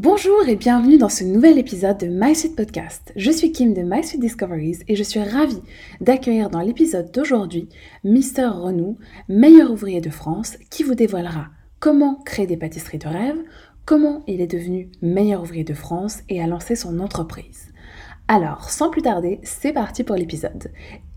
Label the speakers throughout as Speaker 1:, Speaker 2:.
Speaker 1: Bonjour et bienvenue dans ce nouvel épisode de My Podcast. Je suis Kim de My Discoveries et je suis ravie d'accueillir dans l'épisode d'aujourd'hui Mister Renou, meilleur ouvrier de France, qui vous dévoilera comment créer des pâtisseries de rêve, comment il est devenu meilleur ouvrier de France et a lancé son entreprise. Alors, sans plus tarder, c'est parti pour l'épisode.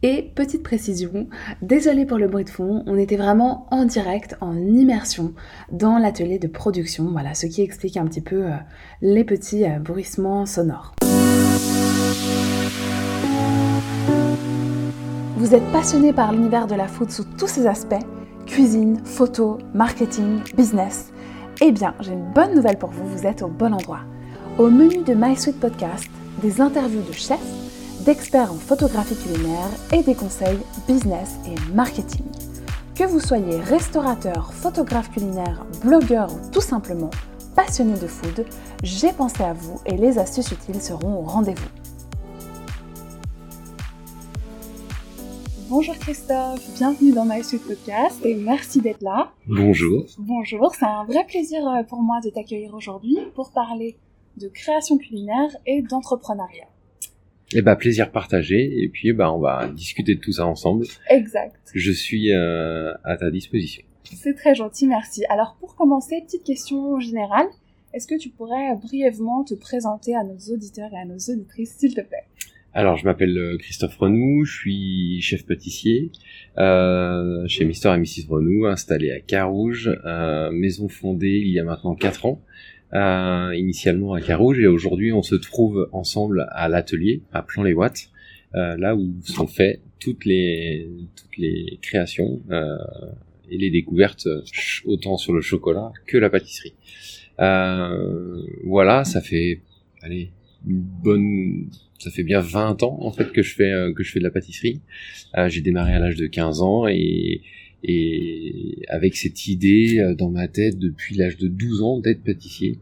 Speaker 1: Et petite précision, désolé pour le bruit de fond, on était vraiment en direct, en immersion dans l'atelier de production, voilà, ce qui explique un petit peu euh, les petits euh, bruissements sonores. Vous êtes passionné par l'univers de la food sous tous ses aspects, cuisine, photo, marketing, business Eh bien, j'ai une bonne nouvelle pour vous, vous êtes au bon endroit. Au menu de My Sweet Podcast, des interviews de chefs, d'experts en photographie culinaire et des conseils business et marketing. Que vous soyez restaurateur, photographe culinaire, blogueur ou tout simplement passionné de food, j'ai pensé à vous et les astuces utiles seront au rendez-vous. Bonjour Christophe, bienvenue dans My Sweet Podcast et merci d'être là.
Speaker 2: Bonjour.
Speaker 1: Bonjour, c'est un vrai plaisir euh, pour moi de t'accueillir aujourd'hui pour parler de création culinaire et d'entrepreneuriat.
Speaker 2: Eh ben, plaisir partagé. Et puis, ben, on va discuter de tout ça ensemble.
Speaker 1: Exact.
Speaker 2: Je suis euh, à ta disposition.
Speaker 1: C'est très gentil, merci. Alors, pour commencer, petite question générale. Est-ce que tu pourrais brièvement te présenter à nos auditeurs et à nos auditrices, s'il te plaît?
Speaker 2: Alors, je m'appelle euh, Christophe Renou, je suis chef pâtissier euh, chez Mister et Mrs Renou, installé à Carouge, euh, maison fondée il y a maintenant 4 ans euh, initialement à Carouge et aujourd'hui on se trouve ensemble à l'atelier à Plan-les-Watts, euh, là où sont faites toutes les toutes les créations euh, et les découvertes autant sur le chocolat que la pâtisserie. Euh, voilà, ça fait allez une bonne ça fait bien 20 ans en fait que je fais que je fais de la pâtisserie. j'ai démarré à l'âge de 15 ans et et avec cette idée euh, dans ma tête depuis l'âge de 12 ans d'être pâtissier.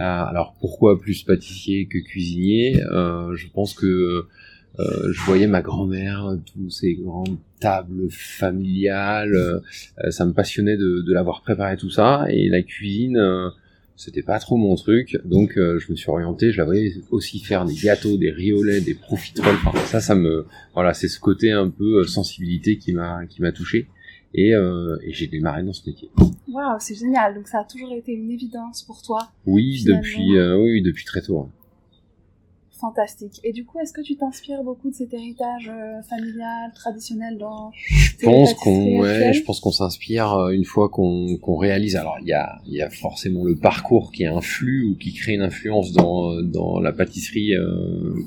Speaker 2: Euh, alors pourquoi plus pâtissier que cuisinier? Euh, Je pense que je voyais ma grand-mère, tous ces grandes tables familiales, ça me passionnait de, de l'avoir préparé tout ça, et la cuisine, c'était pas trop mon truc, donc je me suis orienté, je la voyais aussi faire des gâteaux, des riolets, des profiteroles, enfin, ça, ça me, voilà, c'est ce côté un peu sensibilité qui m'a, qui m'a touché et, euh, et j'ai démarré dans ce métier.
Speaker 1: Waouh, c'est génial. Donc ça a toujours été une évidence pour toi.
Speaker 2: Oui, depuis euh, oui, depuis très tôt.
Speaker 1: Fantastique. Et du coup, est-ce que tu t'inspires beaucoup de cet héritage euh, familial, traditionnel dans
Speaker 2: Je pense qu'on ouais, je pense qu'on s'inspire une fois qu'on qu'on réalise. Alors il y a il y a forcément le parcours qui influe ou qui crée une influence dans dans la pâtisserie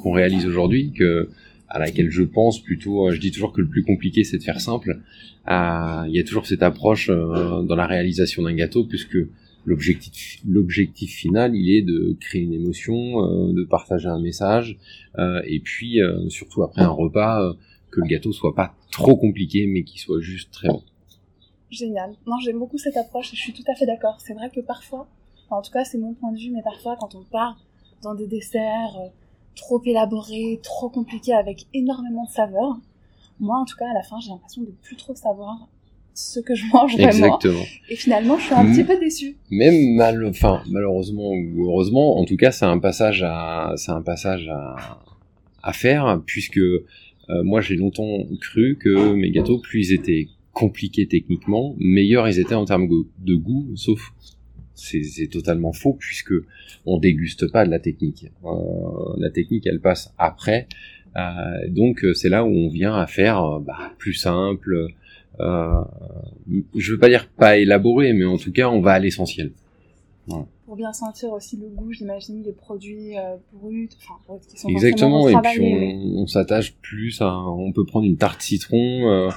Speaker 2: qu'on réalise aujourd'hui que à laquelle je pense plutôt. Je dis toujours que le plus compliqué c'est de faire simple. Il y a toujours cette approche euh, dans la réalisation d'un gâteau puisque l'objectif final il est de créer une émotion euh, de partager un message euh, et puis surtout après un repas que le gâteau soit pas trop compliqué mais qu'il soit juste très bon.
Speaker 1: Génial. Non j'aime beaucoup cette approche et je suis tout à fait d'accord. C'est vrai que parfois en tout cas c'est mon point de vue mais parfois quand on part dans des desserts trop élaborés trop compliqués avec énormément de saveurs moi en tout cas à la fin j'ai l'impression de plus trop savoir ce que je mange vraiment. Exactement. Et finalement, je suis un petit peu déçue.
Speaker 2: Même mal, enfin, malheureusement ou heureusement, en tout cas, c'est un passage à, c'est un passage à, à faire, puisque euh, moi, j'ai longtemps cru que mes gâteaux, plus ils étaient compliqués techniquement, meilleurs ils étaient en termes de goût, sauf c'est totalement faux puisque on déguste pas de la technique. Euh, la technique, elle passe après euh, donc euh, c'est là où on vient à faire euh, bah, plus simple. je veux pas dire pas élaboré, mais en tout cas on va à l'essentiel.
Speaker 1: Pour bien sentir aussi le goût, j'imagine, des produits bruts, enfin, qui sont
Speaker 2: Exactement, et puis on, on s'attache plus à, on peut prendre une tarte citron,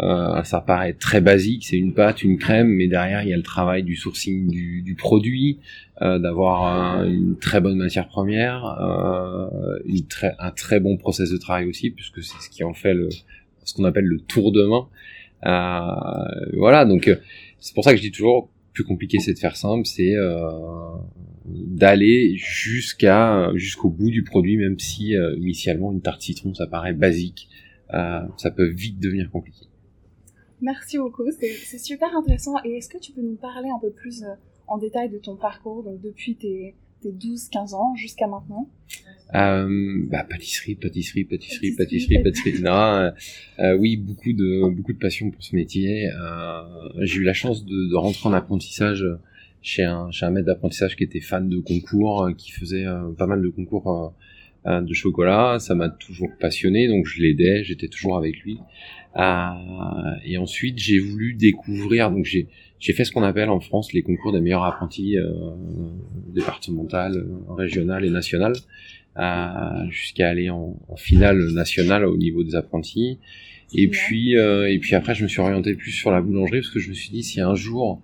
Speaker 2: euh, ça paraît très basique, c'est une pâte, une crème, mais derrière il y a le travail du sourcing du, du produit, euh, d'avoir une très bonne matière première, euh, une très, un très bon process de travail aussi, puisque c'est ce qui en fait le, ce qu'on appelle le tour de main. Euh, voilà, donc euh, c'est pour ça que je dis toujours plus compliqué c'est de faire simple, c'est d'aller jusqu'à jusqu'au bout du produit, même si initialement une tarte citron ça paraît basique, ça peut vite devenir compliqué.
Speaker 1: Merci beaucoup, c'est super intéressant. Et est-ce que tu peux nous parler un peu plus euh, en détail de ton parcours, donc depuis tes, tes 12-15 ans jusqu'à maintenant?
Speaker 2: Euh, bah, pâtisserie, pâtisserie, pâtisserie, pâtisserie, pâtisserie. non, euh, euh, oui, beaucoup de beaucoup de passion pour ce métier. Euh, j'ai eu la chance de, de, rentrer en apprentissage chez un chez un maître d'apprentissage qui était fan de concours, qui faisait pas mal de concours de chocolat. Ça m'a toujours passionné, donc je l'aidais, j'étais toujours avec lui. Et ensuite, j'ai voulu découvrir. Donc j'ai j'ai fait ce qu'on appelle en France les concours des meilleurs apprentis euh, départemental, régional et national jusqu'à aller en, en, finale nationale au niveau des apprentis. Et puis, euh, et puis après, je me suis orienté plus sur la boulangerie parce que je me suis dit si un jour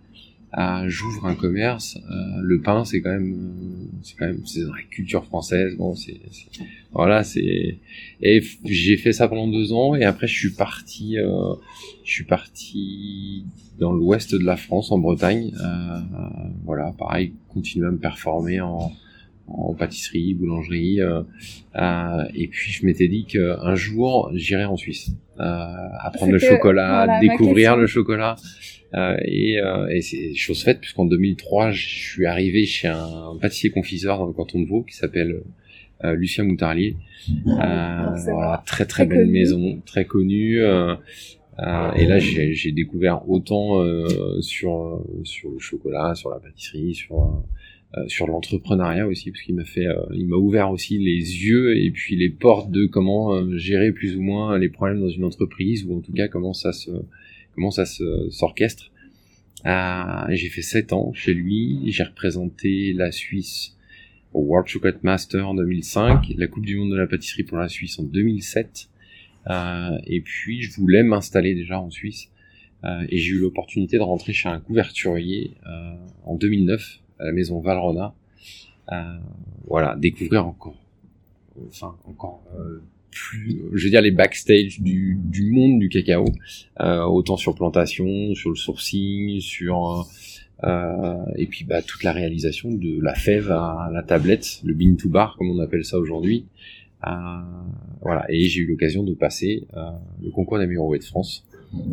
Speaker 2: euh, j'ouvre un commerce, euh, le pain c'est quand même, c'est quand même, c'est dans la culture française. Bon, c'est, voilà, c'est. Et j'ai fait ça pendant deux ans et après je suis parti, euh, je suis parti dans l'ouest de la France, en Bretagne. Euh, voilà, pareil, continuer à me performer en en pâtisserie, boulangerie. Euh, euh, et puis je m'étais dit qu'un jour j'irai en Suisse, euh, apprendre le chocolat, découvrir le chocolat. et, et c'est chose faite puisqu'en 2003 je suis arrivé chez un pâtissier confiseur dans le canton de Vaud qui s'appelle Lucien Moutarlier. voilà, très très, belle maison, très connue. Euh, et là, j'ai découvert autant euh, sur sur le chocolat, sur la pâtisserie, sur euh, sur l'entrepreneuriat aussi parce qu'il m'a fait euh, il m'a ouvert aussi les yeux et puis les portes de comment euh, gérer plus ou moins les problèmes dans une entreprise ou en tout cas comment ça se comment ça s'orchestre. J'ai fait sept ans chez lui. J'ai représenté la Suisse au World Chocolate Master en 2005 la Coupe du Monde de la pâtisserie pour la Suisse en 2007 et puis je voulais m'installer déjà en Suisse. Et j'ai eu l'opportunité de rentrer chez un couverturier en 2009 à la maison Valrona. Euh, voilà, découvrir encore, enfin encore euh, plus, je veux dire les backstage du, du monde du cacao, euh, autant sur plantation, sur le sourcing, sur euh, et puis bah, toute la réalisation de la fève à la tablette, le bean to bar comme on appelle ça aujourd'hui. Euh, voilà, et j'ai eu l'occasion de passer euh, le concours des de France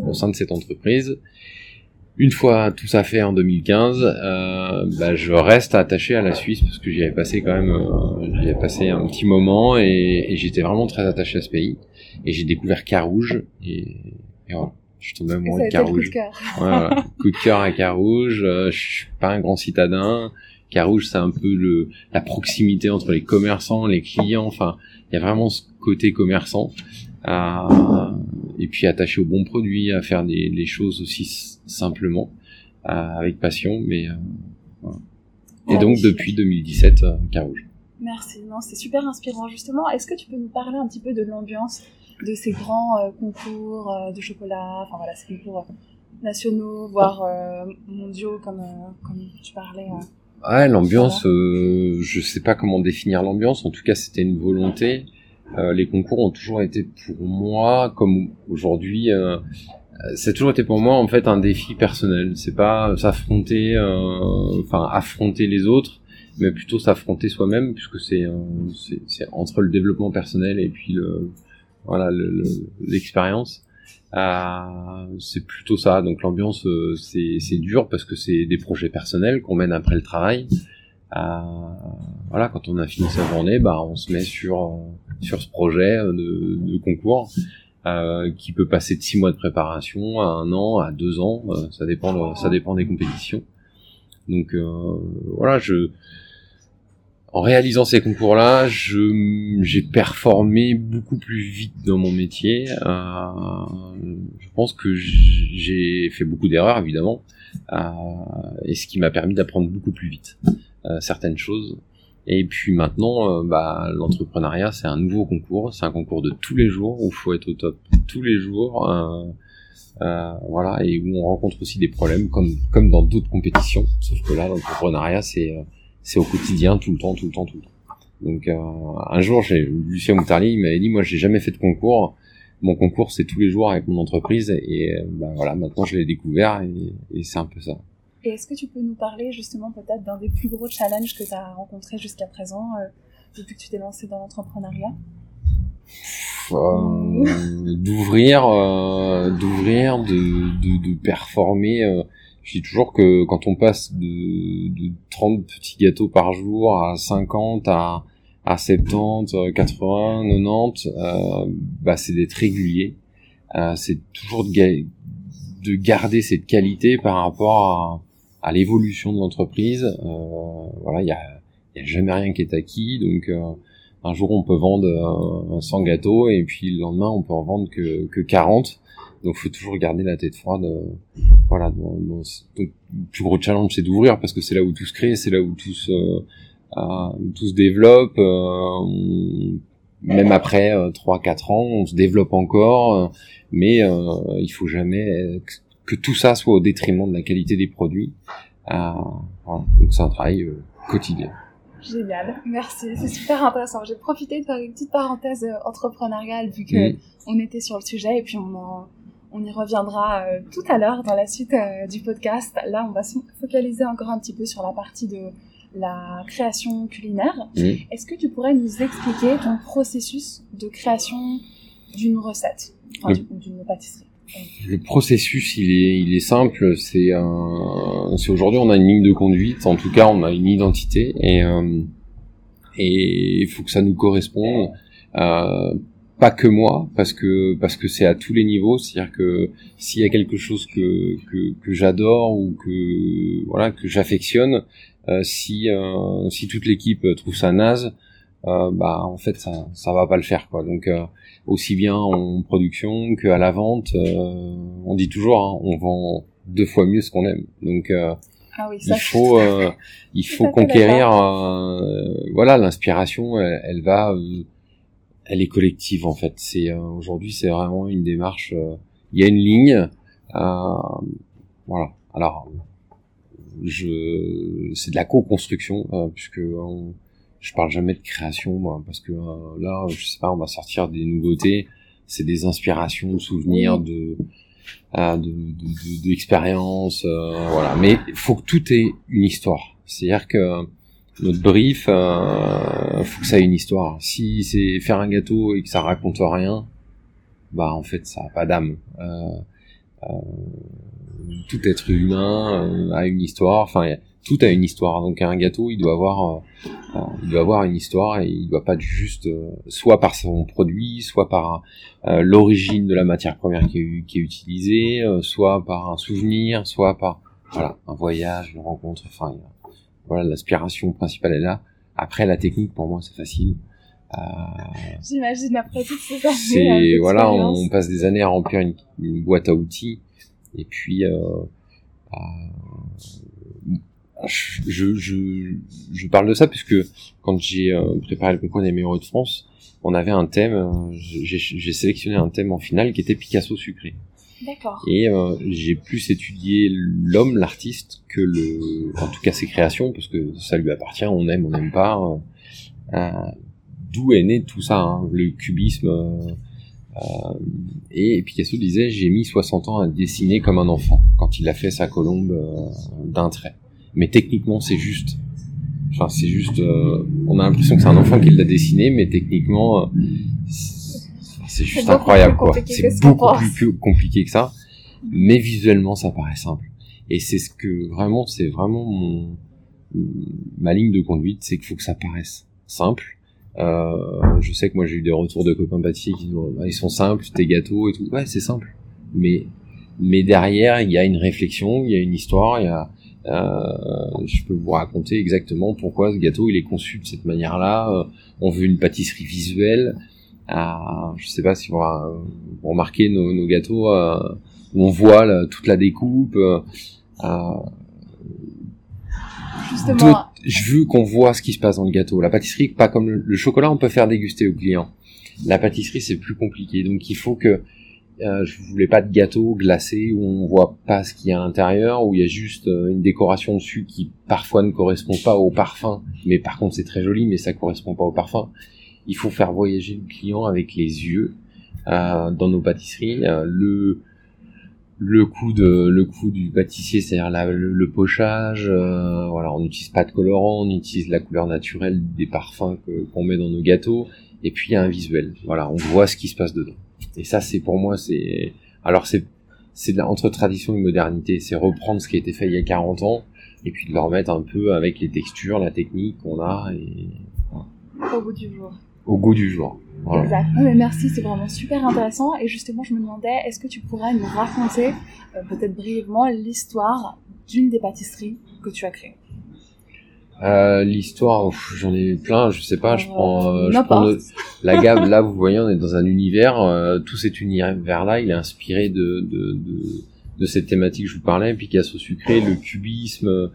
Speaker 2: au sein de cette entreprise. Une fois tout ça fait en 2015, euh, bah, je reste attaché à la Suisse parce que j'y avais passé quand même, euh, j'y avais passé un petit moment et, et j'étais vraiment très attaché à ce pays. Et j'ai découvert Carouge et, et voilà, je suis tombé amoureux de Carouge. Coup de cœur. Ouais, coup de cœur à Carouge. Euh, je suis pas un grand citadin. Carouge, c'est un peu le la proximité entre les commerçants, les clients. Enfin, il y a vraiment ce côté commerçant. Euh, et puis attaché aux bons produits, à faire des, des choses aussi simplement, euh, avec passion, mais euh, voilà. Et ah donc depuis 2017, euh, Carouge.
Speaker 1: Merci, non, c'est super inspirant justement. Est-ce que tu peux nous parler un petit peu de l'ambiance de ces grands euh, concours de chocolat, enfin voilà, ces concours nationaux, voire mondiaux comme, comme tu parlais
Speaker 2: Ouais, l'ambiance, je sais pas comment définir l'ambiance. En tout cas, c'était une volonté. Euh, les concours ont toujours été pour moi, comme aujourd'hui, euh, c'est toujours été pour moi en fait un défi personnel. C'est pas s'affronter, euh, enfin affronter les autres, mais plutôt s'affronter soi-même, puisque c'est c'est entre le développement personnel et puis le voilà l'expérience. Euh, c'est plutôt ça. Donc l'ambiance, c'est c'est dur parce que c'est des projets personnels qu'on mène après le travail. Euh, voilà, quand on a fini sa journée, bah on se met sur sur ce projet de, de concours euh, qui peut passer de six mois de préparation à un an, à deux ans, euh, ça dépend, ça dépend des compétitions. Donc euh, voilà, je, en réalisant ces concours-là, j'ai performé beaucoup plus vite dans mon métier. Euh, je pense que j'ai fait beaucoup d'erreurs, évidemment, euh, et ce qui m'a permis d'apprendre beaucoup plus vite certaines choses. Et puis maintenant, euh, bah, l'entrepreneuriat, c'est un nouveau concours, c'est un concours de tous les jours où il faut être au top tous les jours, euh, euh, voilà, et où on rencontre aussi des problèmes comme comme dans d'autres compétitions. Sauf que là, l'entrepreneuriat, c'est euh, au quotidien, tout le temps, tout le temps, tout le temps. Donc un jour, j'ai Lucien Moutarli, il m'avait dit, moi, j'ai jamais fait de concours. Mon concours, c'est tous les jours avec mon entreprise, et bah, voilà, maintenant, je l'ai découvert, et, et c'est un peu ça.
Speaker 1: Est-ce que tu peux nous parler justement peut-être d'un des plus gros challenges que tu as rencontré jusqu'à présent euh, depuis que tu t'es lancé dans l'entrepreneuriat?
Speaker 2: Euh, D'ouvrir, euh, d'ouvrir, de, de, performer. Je dis toujours que quand on passe de, de 30 petits gâteaux par jour à 50, à, à 70, 80, 90, euh, bah c'est d'être régulier. C'est toujours de, de, garder cette qualité par rapport à, l'évolution de l'entreprise. Euh, voilà, il y a, y a, jamais rien qui est acquis, donc euh, un jour on peut vendre 100 gâteaux et puis le lendemain on peut en vendre que, que 40. Donc faut toujours garder la tête froide. Euh, voilà, donc, le plus gros challenge c'est d'ouvrir parce que c'est là où tout se crée, c'est là où tout se, euh, tout se développe. Euh, même après 3-4 ans, on se développe encore, mais il faut jamais que tout ça soit au détriment de la qualité des produits. voilà. Donc c'est un travail quotidien.
Speaker 1: Génial, merci, c'est super intéressant. J'ai profité de faire une petite parenthèse entrepreneuriale vu que on était sur le sujet et puis on en, on y reviendra euh, tout à l'heure dans la suite euh, du podcast. Là, on va se focaliser encore un petit peu sur la partie de la création culinaire. Est-ce que tu pourrais nous expliquer ton processus de création d'une recette, d'une pâtisserie
Speaker 2: le processus, il est, il est simple. C'est aujourd'hui on a une ligne de conduite. En tout cas, on a une identité et euh, et il faut que ça nous corresponde. Euh, pas que moi parce que parce que c'est à tous les niveaux c'est-à-dire que s'il y a quelque chose que que, que j'adore ou que voilà que j'affectionne euh, si euh, si toute l'équipe trouve ça naze euh, bah en fait ça ça va pas le faire quoi donc euh, aussi bien en production que à la vente euh, on dit toujours hein, on vend deux fois mieux ce qu'on aime donc
Speaker 1: ah oui,
Speaker 2: ça, il faut il faut conquérir voilà l'inspiration elle, elle va elle est collective en fait. C'est euh, aujourd'hui c'est vraiment une démarche. Euh, il y a une ligne. Euh, voilà. Alors je c'est de la co-construction puisque je parle jamais de création moi, parce que là je sais pas on va sortir des nouveautés. C'est des inspirations, de souvenirs, de d'expériences, de, de, voilà. Mais faut que tout ait une histoire. C'est-à-dire que notre brief, euh, faut que ça ait une histoire. Si c'est faire un gâteau et que ça raconte rien, bah en fait ça a pas d'âme. Euh, euh, tout être humain euh, a une histoire. Enfin, tout a une histoire. Donc un gâteau, il doit avoir, euh, il doit avoir une histoire et il doit pas juste soit par son produit, soit par l'origine de la matière première qui est, qui est utilisée, soit par un souvenir, soit par voilà un voyage, une rencontre. Enfin, voilà, l'aspiration principale est là. Après, la technique, pour moi, c'est facile.
Speaker 1: Euh, J'imagine après toutes ces années.
Speaker 2: C'est voilà, on passe des années à remplir une, boîte à outils, et puis euh, euh, je, je, je parle de ça puisque quand j'ai euh, préparé le concours des meilleurs de France, on avait un thème. Euh, j'ai sélectionné un thème en finale qui était Picasso sucré. Et euh, j'ai plus étudié l'homme, l'artiste, que le, en tout cas ses créations, parce que ça lui appartient, on aime, on n'aime pas. Euh, D'où est né tout ça, hein, le cubisme. Euh, et Picasso disait, j'ai mis 60 ans à dessiner comme un enfant quand il a fait sa colombe d'un trait. Mais techniquement, c'est juste. Enfin, c'est juste. on a l'impression que c'est un enfant qui l'a dessiné, mais techniquement c'est juste incroyable quoi. C'est beaucoup plus compliqué que ça, mais visuellement ça paraît simple. Et c'est ce que vraiment, c'est vraiment mon ma ligne de conduite, c'est qu'il faut que ça paraisse simple. Euh, je sais que moi j'ai eu des retours de copains pâtissiers qui disent bah, ils sont simples, tes gâteaux et tout. Ouais, c'est simple, mais mais derrière il y a une réflexion, il y a une histoire, il y a euh, je peux vous raconter exactement pourquoi ce gâteau il est conçu de cette manière-là. Euh, on veut une pâtisserie visuelle. Euh, je sais pas si vous, remarquez nos, nos gâteaux euh, où on voit toute la découpe. Euh,
Speaker 1: Justement.
Speaker 2: je veux qu'on voit ce qui se passe dans le gâteau. La pâtisserie, pas comme le, chocolat, on peut faire déguster aux clients. La pâtisserie, c'est plus compliqué. Donc il faut que euh, je voulais pas de gâteau glacé où on voit pas ce qu'il y a à l'intérieur, où il y a juste une décoration dessus qui parfois ne correspond pas au parfum, mais par contre c'est très joli, mais ça correspond pas au parfum il faut faire voyager le client avec les yeux euh, dans nos pâtisseries. Euh, le le coût de le coût du pâtissier, c'est-à-dire le, pochage. Euh, voilà, on n'utilise pas de colorant, on utilise la couleur naturelle des parfums qu'on met dans nos gâteaux. Et puis il y a un visuel. Voilà, on voit ce qui se passe dedans. Et ça, c'est pour moi, c'est alors c'est c'est entre tradition et modernité. C'est reprendre ce qui a été fait il y a 40 ans et puis de le remettre un peu avec les textures, la technique qu'on a et
Speaker 1: au goût du jour.
Speaker 2: Au goût du jour.
Speaker 1: Exact. mais merci, c'est vraiment super intéressant. Et justement, je me demandais, est-ce que tu pourrais nous raconter, euh, peut-être brièvement, l'histoire d'une des pâtisseries que tu as créées?
Speaker 2: Euh, L'histoire, j'en ai plein, je sais pas, je prends, euh, je prends la gamme. Là, vous voyez, on est dans un univers. Euh, tout cet univers-là, il est inspiré de, de, de, de, cette thématique que je vous parlais, Picasso sucré, le cubisme,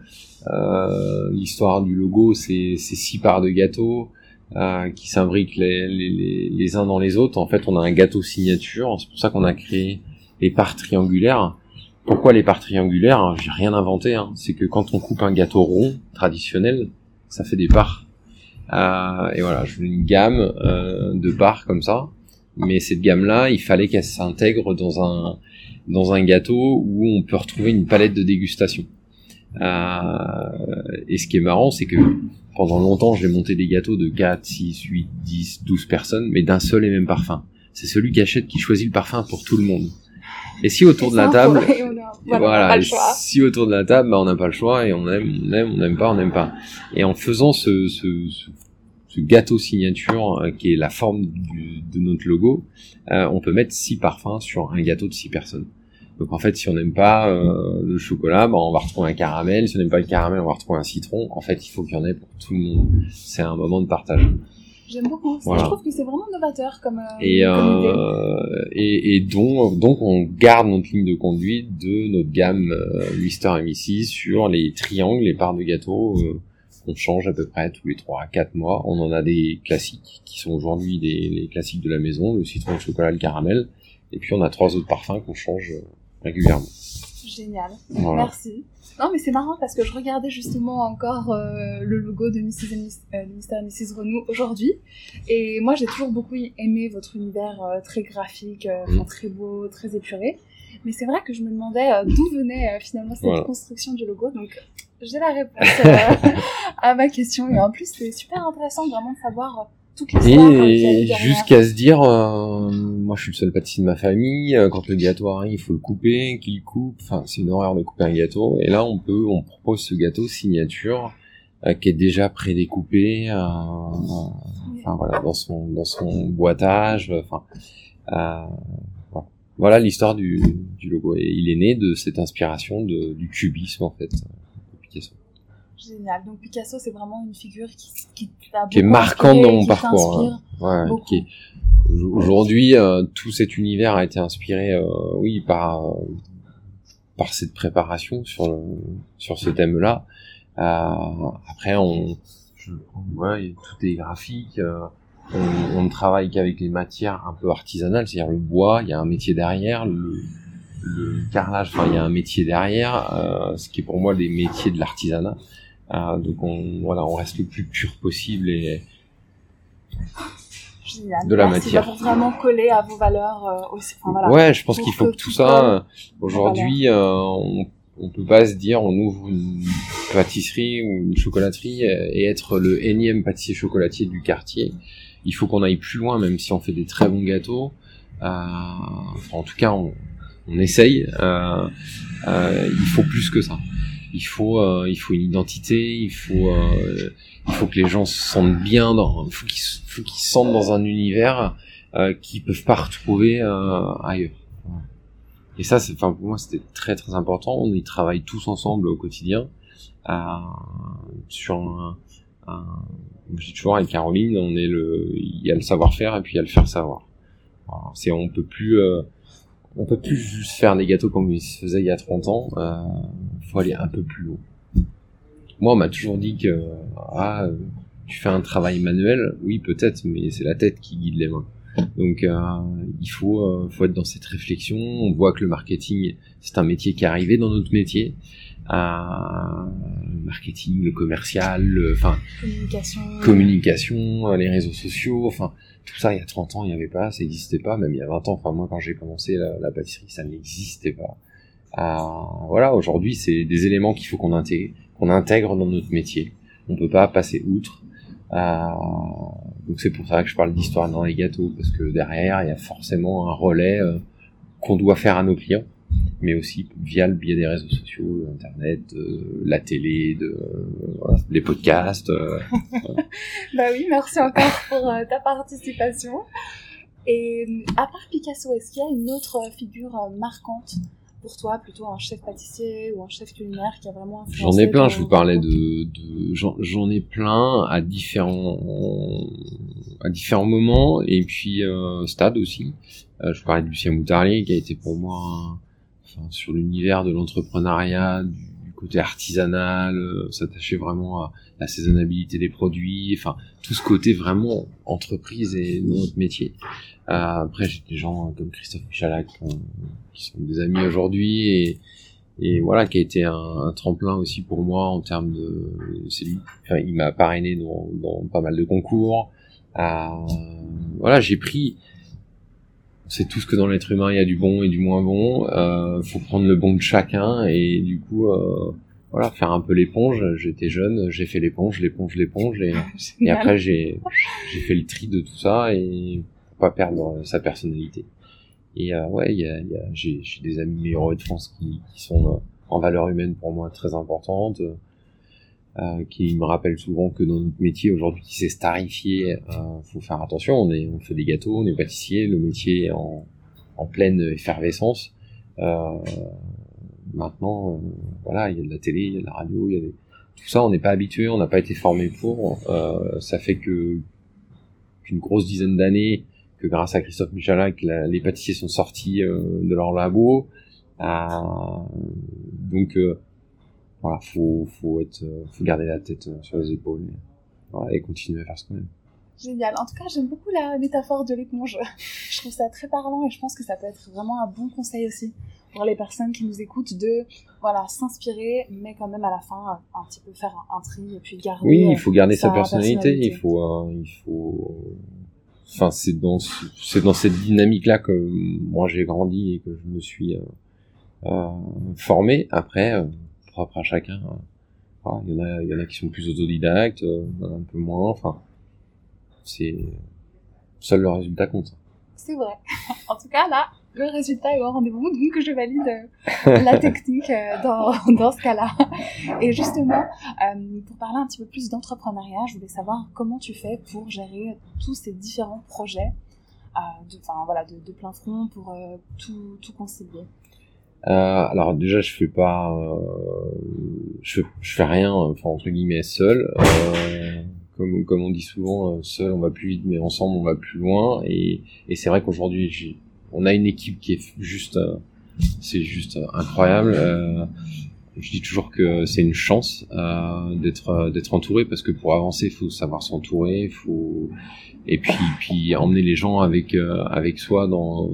Speaker 2: euh, l'histoire du logo, c'est six parts de gâteau. Euh, qui s'imbriquent les, les, les, uns dans les autres. En fait, on a un gâteau signature. C'est pour ça qu'on a créé les parts triangulaires. Pourquoi les parts triangulaires J'ai rien inventé. Hein. C'est que quand on coupe un gâteau rond traditionnel, ça fait des parts. Euh, et voilà, je veux une gamme euh, de parts comme ça. Mais cette gamme-là, il fallait qu'elle s'intègre dans un dans un gâteau où on peut retrouver une palette de dégustation. Euh, et ce qui est marrant, c'est que pendant longtemps, j'ai monté des gâteaux de 4, 6, 8, 10, 12 personnes, mais d'un seul et même parfum. C'est celui qui achète qui choisit le parfum pour tout le monde. Et si autour de la table, voilà, si autour de la table, bah, on n'a pas le choix et on aime, on aime, on n'aime pas, on n'aime pas. Et en faisant ce, ce, ce, gâteau signature euh, qui est la forme du, de notre logo, euh, on peut mettre six parfums sur un gâteau de six personnes. Donc en fait, si on n'aime pas euh, le chocolat, bah, on va retrouver un caramel. Si on n'aime pas le caramel, on va retrouver un citron. En fait, il faut qu'il y en ait pour tout le monde. C'est un moment de partage.
Speaker 1: J'aime beaucoup. Je trouve que c'est vraiment novateur comme, euh,
Speaker 2: et, euh, et, et, donc, donc on garde notre ligne de conduite de notre gamme euh, Mister M6 sur les triangles, les parts de gâteau. Euh, on change à peu près tous les 3 à 4 mois. On en a des classiques qui sont aujourd'hui des les classiques de la maison, le citron, le chocolat, le caramel. Et puis on a trois autres parfums qu'on change régulièrement.
Speaker 1: Génial. Merci. Non, mais c'est marrant parce que je regardais justement encore euh, le logo de Mrs. Euh, Mr. Mrs. Renault aujourd'hui. Et moi, j'ai toujours beaucoup aimé votre univers euh, très graphique, mm. très beau, très épuré. Mais c'est vrai que je me demandais d'où venait finalement cette construction du logo. Donc, j'ai la réponse à ma question. Et en plus, c'est super intéressant vraiment de savoir
Speaker 2: et jusqu'à se dire, euh, moi je suis le seul pâtissier de ma famille, euh, quand le gâteau arrive, il faut le couper, qu'il coupe, enfin c'est une horreur de couper un gâteau. Et là on peut, on propose ce gâteau signature euh, qui est déjà prédécoupé, euh, enfin voilà, dans son dans son boitage, enfin voilà, voilà l'histoire du, du logo. Et il est né de cette inspiration de, du cubisme en fait de Picasso.
Speaker 1: Génial. Donc Picasso, c'est vraiment une figure qui, qui,
Speaker 2: qui est marquante dans mon parcours. Hein. Ouais, Aujourd'hui, euh, tout cet univers a été inspiré, euh, oui, par euh, par cette préparation sur le, sur ce thème-là. après, on, je, ouais, tout est graphique. on, on ne travaille qu'avec les matières un peu artisanales, c'est-à-dire le bois. Il y a un métier derrière. Le, le carrelage, enfin, il y a un métier derrière, ce qui est pour moi des métiers de l'artisanat. Euh, donc on, voilà, on reste le plus pur possible et
Speaker 1: de la matière. Pour vraiment coller à vos valeurs euh, aussi. Enfin, voilà,
Speaker 2: ouais, je pense qu'il faut que, tout ça. Aujourd'hui, euh, on, on peut pas se dire on ouvre une pâtisserie ou une chocolaterie et être le énième pâtissier chocolatier du quartier. Il faut qu'on aille plus loin, même si on fait des très bons gâteaux. Euh, enfin, en tout cas, on, on essaye. Euh, euh, il faut plus que ça il faut euh, il faut une identité il faut euh, il faut que les gens se sentent bien dans il faut qu'ils faut qu'ils se sentent dans un univers euh, qu'ils peuvent pas retrouver euh, ailleurs. Et ça c'est enfin pour moi c'était très très important. On y travaille tous ensemble au quotidien euh, sur un, un je dis toujours avec Caroline on est le il y a le savoir-faire et puis il y a le faire savoir c'est on peut plus on peut plus juste faire des gâteaux comme il se faisait il y a 30 ans. Euh, faut aller un peu plus haut. Moi, on m'a toujours dit que ah, tu fais un travail manuel. Oui, peut-être, mais c'est la tête qui guide les mains. Donc, euh, il faut, euh, faut être dans cette réflexion. On voit que le marketing, c'est un métier qui est arrivé dans notre métier. Euh, marketing, le commercial, enfin
Speaker 1: communication,
Speaker 2: communication, les réseaux sociaux, enfin tout ça, il y a 30 ans, il n'y avait pas, ça n'existait pas, même il y a 20 ans, enfin moi quand j'ai commencé la, pâtisserie, ça n'existait pas. Euh, voilà, aujourd'hui, c'est des éléments qu'il faut qu'on intègre, qu'on intègre dans notre métier. On peut pas passer outre. Euh, donc c'est pour ça que je parle d'histoire dans les gâteaux, parce que derrière, il y a forcément un relais euh, qu'on doit faire à nos clients. Mais aussi via le biais des réseaux sociaux, Internet, la télé, de, voilà, les podcasts.
Speaker 1: bah oui, merci encore pour ta participation. Et à part Picasso, est-ce qu'il y a une autre figure marquante pour toi, plutôt un chef pâtissier ou un chef culinaire qui a vraiment
Speaker 2: J'en ai plein, je vous parlais de, de j'en ai plein à différents à différents moments et puis euh, stade aussi. Euh, je vous parlais de Lucien Moutarlier qui a été pour moi sur l'univers de l'entrepreneuriat, du, côté artisanal, euh, s'attacher vraiment à la saisonnabilité des produits, enfin tout ce côté vraiment entreprise et notre métier. Euh, après, j'ai des gens comme Christophe Michalak qui sont des amis aujourd'hui et, voilà, qui a été un, tremplin aussi pour moi en termes de. C'est lui. Enfin, il m'a parrainé dans, pas mal de concours. Euh, voilà, j'ai pris. C'est tout ce que dans l'être humain il y a du bon et du moins bon. Euh, faut prendre le bon de chacun et du coup, euh, voilà, faire un peu l'éponge. J'étais jeune, j'ai fait l'éponge, l'éponge, l'éponge et, et après j'ai j'ai fait le tri de tout ça et pas perdre sa personnalité. Et euh, ouais, y a, y a, j'ai, des amis héros de France qui, qui sont euh, en valeur humaine pour moi très importantes, euh, qui me rappellent souvent que dans notre métier aujourd'hui qui s'est starifié, euh, faut faire attention. On est, on fait des gâteaux, on est pâtissier, le métier est en, en pleine effervescence. Euh, maintenant, euh, voilà, il y a de la télé, il y a de la radio, il y a des... tout ça, on n'est pas habitué, on n'a pas été formé pour. ça fait que qu'une grosse dizaine d'années que grâce à Christophe Michalak, les pâtissiers sont sortis euh, de leur labo. Euh, donc euh, voilà, faut faut être, faut garder la tête sur les épaules et, et continuer à faire ce qu'on aime.
Speaker 1: Génial. En tout cas, j'aime beaucoup la métaphore de l'éponge. je trouve ça très parlant et je pense que ça peut être vraiment un bon conseil aussi pour les personnes qui nous écoutent de voilà s'inspirer, mais quand même à la fin un petit peu faire un, tri et puis garder.
Speaker 2: Oui, il faut garder sa, personnalité. Il faut, il faut enfin c'est dans c'est dans cette dynamique là que moi j'ai grandi et que je me suis euh, euh formé après euh, propre à chacun euh, il y en a il y en a qui sont plus autodidactes un peu moins enfin c'est seul le résultat compte
Speaker 1: c'est vrai en tout cas là le résultat est au rendez-vous, donc je valide euh, la technique euh, dans, dans ce cas-là. Et justement, euh, pour parler un petit peu plus d'entrepreneuriat, je voulais savoir comment tu fais pour gérer tous ces différents projets, de, voilà, de, plein front pour tout, tout concilier.
Speaker 2: Alors déjà, je fais pas, je, je fais rien, enfin entre guillemets seul. comme, comme on dit souvent, seul on va plus vite, mais ensemble on va plus loin. Et, et c'est vrai qu'aujourd'hui, on a une équipe qui est juste, euh, c'est juste incroyable. Euh, je dis toujours que c'est une chance euh, d'être d'être entouré parce que pour avancer, faut savoir s'entourer, faut et puis puis emmener les gens avec avec soi dans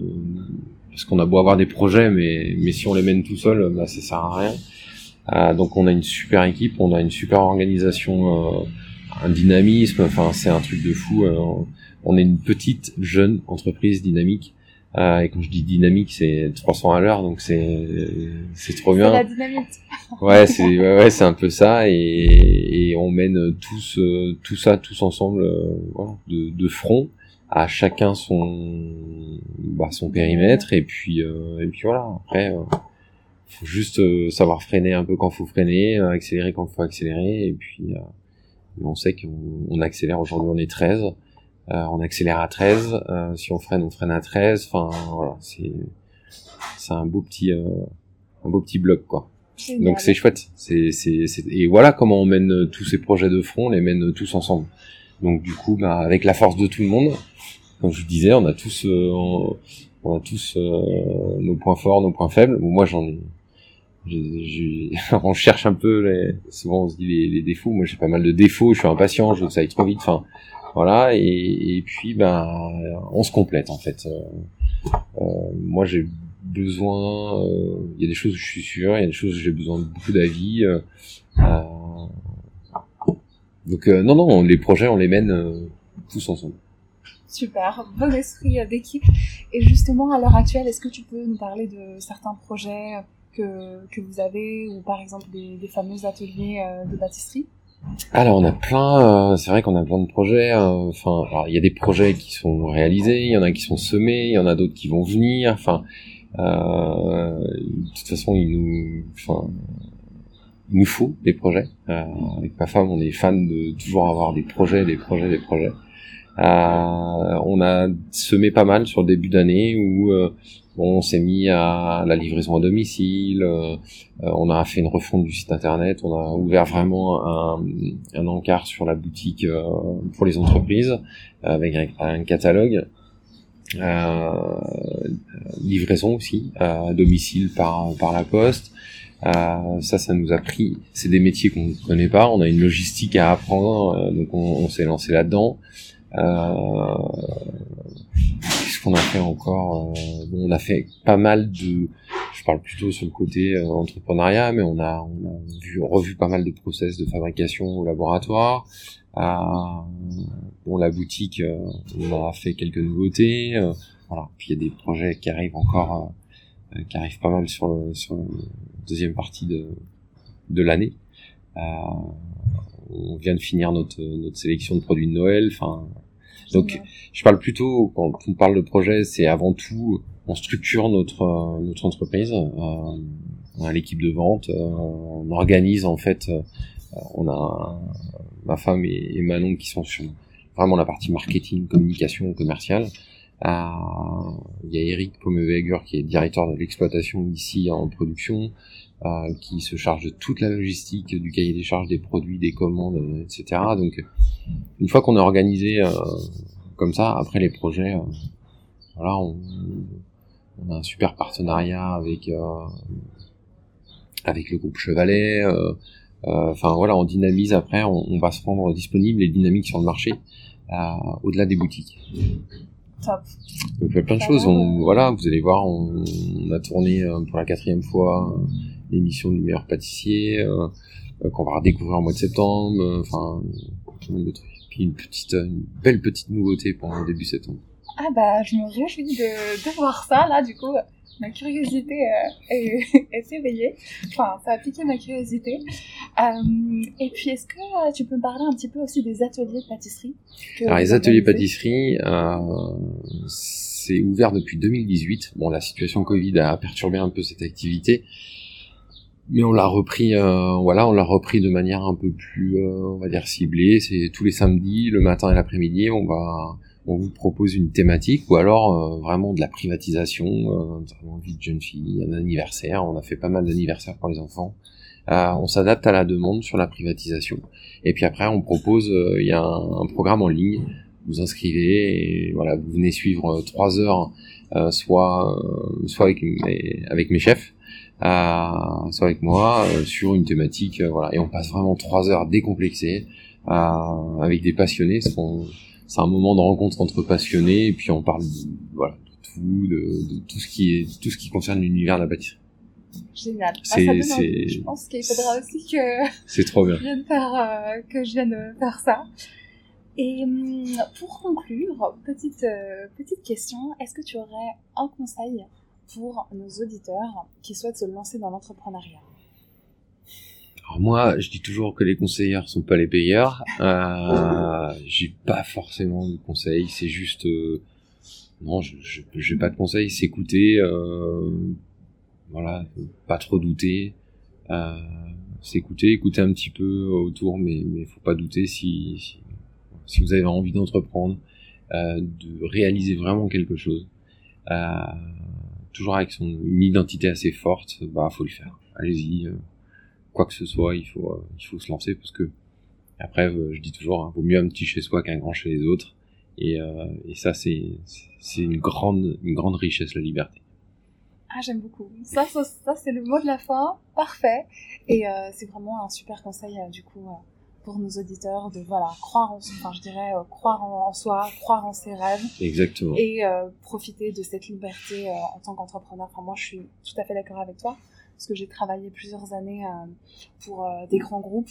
Speaker 2: parce qu'on a beau avoir des projets, mais mais si on les mène tout seul, bah ça sert à rien. donc on a une super équipe, on a une super organisation, un dynamisme. Enfin c'est un truc de fou. on est une petite jeune entreprise dynamique euh, et quand je dis dynamique, c'est 300 à l'heure, donc c'est c'est trop bien.
Speaker 1: C'est la dynamique.
Speaker 2: ouais, c'est ouais, ouais c'est un peu ça, et, et on mène tous euh, tout ça tous ensemble, euh, voilà, de, de front, à chacun son bah, son périmètre, et puis et puis voilà. Après, faut juste savoir freiner un peu quand faut freiner, accélérer quand faut accélérer, et puis on sait qu'on accélère aujourd'hui, on est 13 euh, on accélère à 13, euh, si on freine, on freine à 13. Enfin voilà, c'est c'est un beau petit euh, un beau petit bloc quoi. Donc c'est chouette. C'est c'est et voilà comment on mène tous ces projets de front, on les mène tous ensemble. Donc du coup, bah, avec la force de tout le monde, comme je vous disais, on a tous on, a tous nos points forts, nos points faibles. moi j'en ai on cherche un peu les, souvent on se dit les, les défauts moi j'ai pas mal de défauts je suis impatient je veux que ça aille trop vite enfin voilà, et, puis ben on se complète en fait. Euh, euh, moi j'ai besoin, euh, il y a des choses où je suis sûr, il y a des choses où j'ai besoin de beaucoup d'avis. donc non non, les projets on les mène tous ensemble.
Speaker 1: Super, bon esprit d'équipe. Et justement, à l'heure actuelle, est-ce que tu peux nous parler de certains projets que, que vous avez, ou par exemple des, fameux ateliers de pâtisserie?
Speaker 2: Alors on a plein, euh, c'est vrai qu'on a plein de projets. Euh, enfin, il y a des projets qui sont réalisés, il y en a qui sont semés, il y en a d'autres qui vont venir. Enfin, de toute façon, il nous, enfin, il nous faut des projets. avec ma femme, on est fan de toujours avoir des projets, des projets, des projets. On a semé pas mal sur le début d'année où on s'est mis à la livraison à domicile, euh, on a fait une refonte du site internet, on a ouvert vraiment un, un encart sur la boutique euh, pour les entreprises avec un, catalogue. Euh, livraison aussi à domicile par par la poste ça ça nous a pris c'est des métiers qu'on connaît pas on a une logistique à apprendre donc on, s'est lancé là dedans euh, qu'est-ce qu'on a fait encore euh, On a fait pas mal de... Je parle plutôt sur le côté euh, entrepreneuriat, mais on a, revu pas mal de process de fabrication au laboratoire. Euh, bon, la boutique, on a fait quelques nouveautés. voilà. Puis il y a des projets qui arrivent encore, qui arrivent pas mal sur, le, sur deuxième partie de, de l'année. Euh, on vient de finir notre, notre sélection de produits de Noël. Enfin, donc, je parle plutôt quand on parle de projet, c'est avant tout on structure notre notre entreprise, euh, on a l'équipe de vente, euh, on organise en fait, euh, on a ma femme et, et, Manon qui sont sur vraiment la partie marketing, communication, commerciale. Il y a Eric Pommeweger qui est directeur de l'exploitation ici en production. Euh, qui se charge de toute la logistique, du cahier des charges des produits, des commandes, euh, etc. Donc, une fois qu'on est organisé euh, comme ça, après les projets, voilà, on, on, a un super partenariat avec avec le groupe Chevalet. Enfin voilà, on dynamise après, on, on, va se rendre disponible et dynamique sur le marché au-delà des boutiques.
Speaker 1: Top.
Speaker 2: Donc il y a plein de choses. On, voilà, vous allez voir, on, on a tourné pour la quatrième fois l'émission du meilleur pâtissier euh, euh, qu'on va redécouvrir en mois de septembre. Euh, enfin, de trucs. Puis une petite, une belle petite nouveauté pour le début septembre.
Speaker 1: Ah bah, je me réjouis de, de voir ça là. Du coup, ma curiosité est, est, éveillée. Enfin, ça a piqué ma curiosité. Euh, et puis, est-ce que tu peux me parler un petit peu aussi des ateliers de pâtisserie
Speaker 2: Alors, les ateliers pâtisserie, euh, c'est ouvert depuis 2018. Bon, la situation Covid a perturbé un peu cette activité mais on l'a repris euh, voilà on l'a repris de manière un peu plus euh, on va dire ciblée. C'est tous les samedis le matin et l'après-midi on va on vous propose une thématique ou alors euh, vraiment de la privatisation euh, envie de jeune fille un anniversaire. On a fait pas mal d'anniversaires pour les enfants. On s'adapte à la demande sur la privatisation. Et puis après on propose il y a un, programme en ligne. Vous inscrivez et voilà vous venez suivre trois heures soit soit avec avec mes chefs. euh, soit avec moi euh, sur une thématique euh, voilà et on passe vraiment trois heures décomplexées euh, avec des passionnés c'est un moment de rencontre entre passionnés et puis on parle de, voilà de tout de, de, tout ce qui est tout ce qui concerne l'univers de la bâtisserie
Speaker 1: Génial. Ah, c'est, c'est, je pense qu'il faudra aussi que
Speaker 2: c'est trop bien.
Speaker 1: Je vienne faire, euh, que je vienne faire ça. Et hum, pour conclure, petite petite question, est-ce que tu aurais un conseil pour nos auditeurs qui souhaitent se lancer dans l'entrepreneuriat
Speaker 2: alors moi, je dis toujours que les conseillers sont pas les payeurs. Euh, j'ai pas forcément de conseils. C'est juste, euh, non, je, j'ai pas de conseils. S'écouter, euh, voilà, pas trop douter. Euh, s'écouter, écouter un petit peu autour, mais mais faut pas douter si si, si vous avez envie d'entreprendre, euh, de réaliser vraiment quelque chose. Toujours avec son, une identité assez forte, bah faut le faire. Allez-y, euh, quoi que ce soit, il faut, euh, il faut se lancer parce que après, euh, je dis toujours, hein, vaut mieux un petit chez soi qu'un grand chez les autres. Et, et ça, c'est, c'est une grande, une grande richesse, la liberté.
Speaker 1: Ah, j'aime beaucoup. Ça, ça, ça c'est le mot de la fin. Parfait. Et c'est vraiment un super conseil, du coup, pour nos auditeurs de voilà croire en enfin je dirais euh, croire en, soi croire en ses rêves.
Speaker 2: Exactement.
Speaker 1: Et euh, profiter de cette liberté euh, en tant qu'entrepreneur. Enfin moi je suis tout à fait d'accord avec toi parce que j'ai travaillé plusieurs années pour des grands groupes.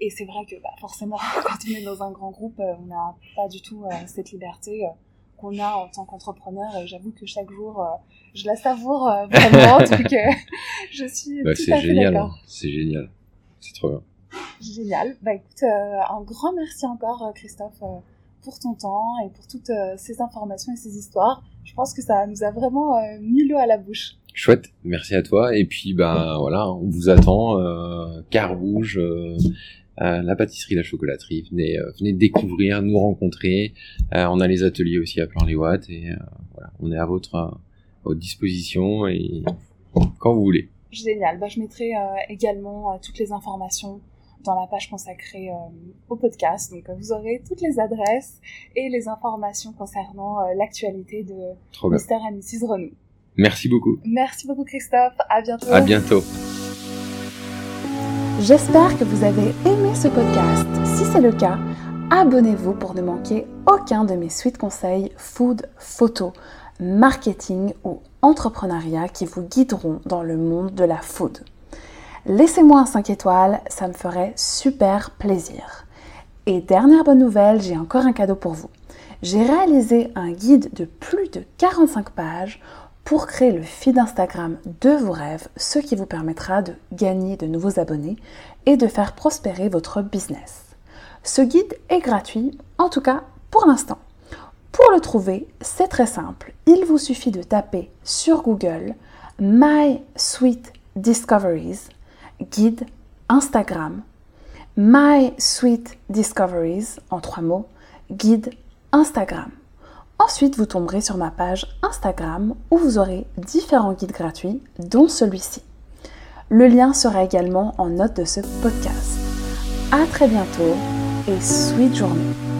Speaker 1: Et c'est vrai que bah, forcément quand on est dans un grand groupe on n'a pas du tout cette liberté qu'on a en tant qu'entrepreneur. Et j'avoue que chaque jour je la savoure vraiment donc je suis
Speaker 2: bah,
Speaker 1: tout à
Speaker 2: fait
Speaker 1: d'accord.
Speaker 2: c'est génial. C'est trop bien
Speaker 1: Génial. Bah écoute, euh, un grand merci encore, euh, Christophe, euh,
Speaker 3: pour ton temps et pour toutes ces informations et ces histoires. Je pense que ça nous a vraiment mis l'eau à la bouche.
Speaker 2: Chouette, merci à toi. Et puis ben voilà, on vous attend. Euh, Carouge, euh, la pâtisserie, la chocolaterie. Venez, venez découvrir, nous rencontrer. On a les ateliers aussi à plan les watts et voilà, on est à votre, à votre disposition et quand vous voulez.
Speaker 3: Génial. Bah, je mettrai également toutes les informations dans la page consacrée au podcast. Donc vous aurez toutes les adresses et les informations concernant l'actualité de Mr. and Mrs. Renaud.
Speaker 2: Merci beaucoup.
Speaker 3: Merci beaucoup Christophe. À bientôt.
Speaker 2: À bientôt.
Speaker 3: J'espère que vous avez aimé ce podcast. Si c'est le cas, abonnez-vous pour ne manquer aucun de mes suites conseils food, photo, marketing ou entrepreneuriat qui vous guideront dans le monde de la food. Laissez-moi un 5 étoiles, ça me ferait super plaisir. Et dernière bonne nouvelle, j'ai encore un cadeau pour vous. J'ai réalisé un guide de plus de 45 pages pour créer le feed Instagram de vos rêves, ce qui vous permettra de gagner de nouveaux abonnés et de faire prospérer votre business. Ce guide est gratuit, en tout cas pour l'instant. Pour le trouver, c'est très simple. Il vous suffit de taper sur Google My Sweet Discoveries, guide Instagram, My Sweet Discoveries en trois mots, guide Instagram. Ensuite, vous tomberez sur ma page Instagram où vous aurez différents guides gratuits, dont celui-ci. Le lien sera également en note de ce podcast. À très bientôt et sweet journée.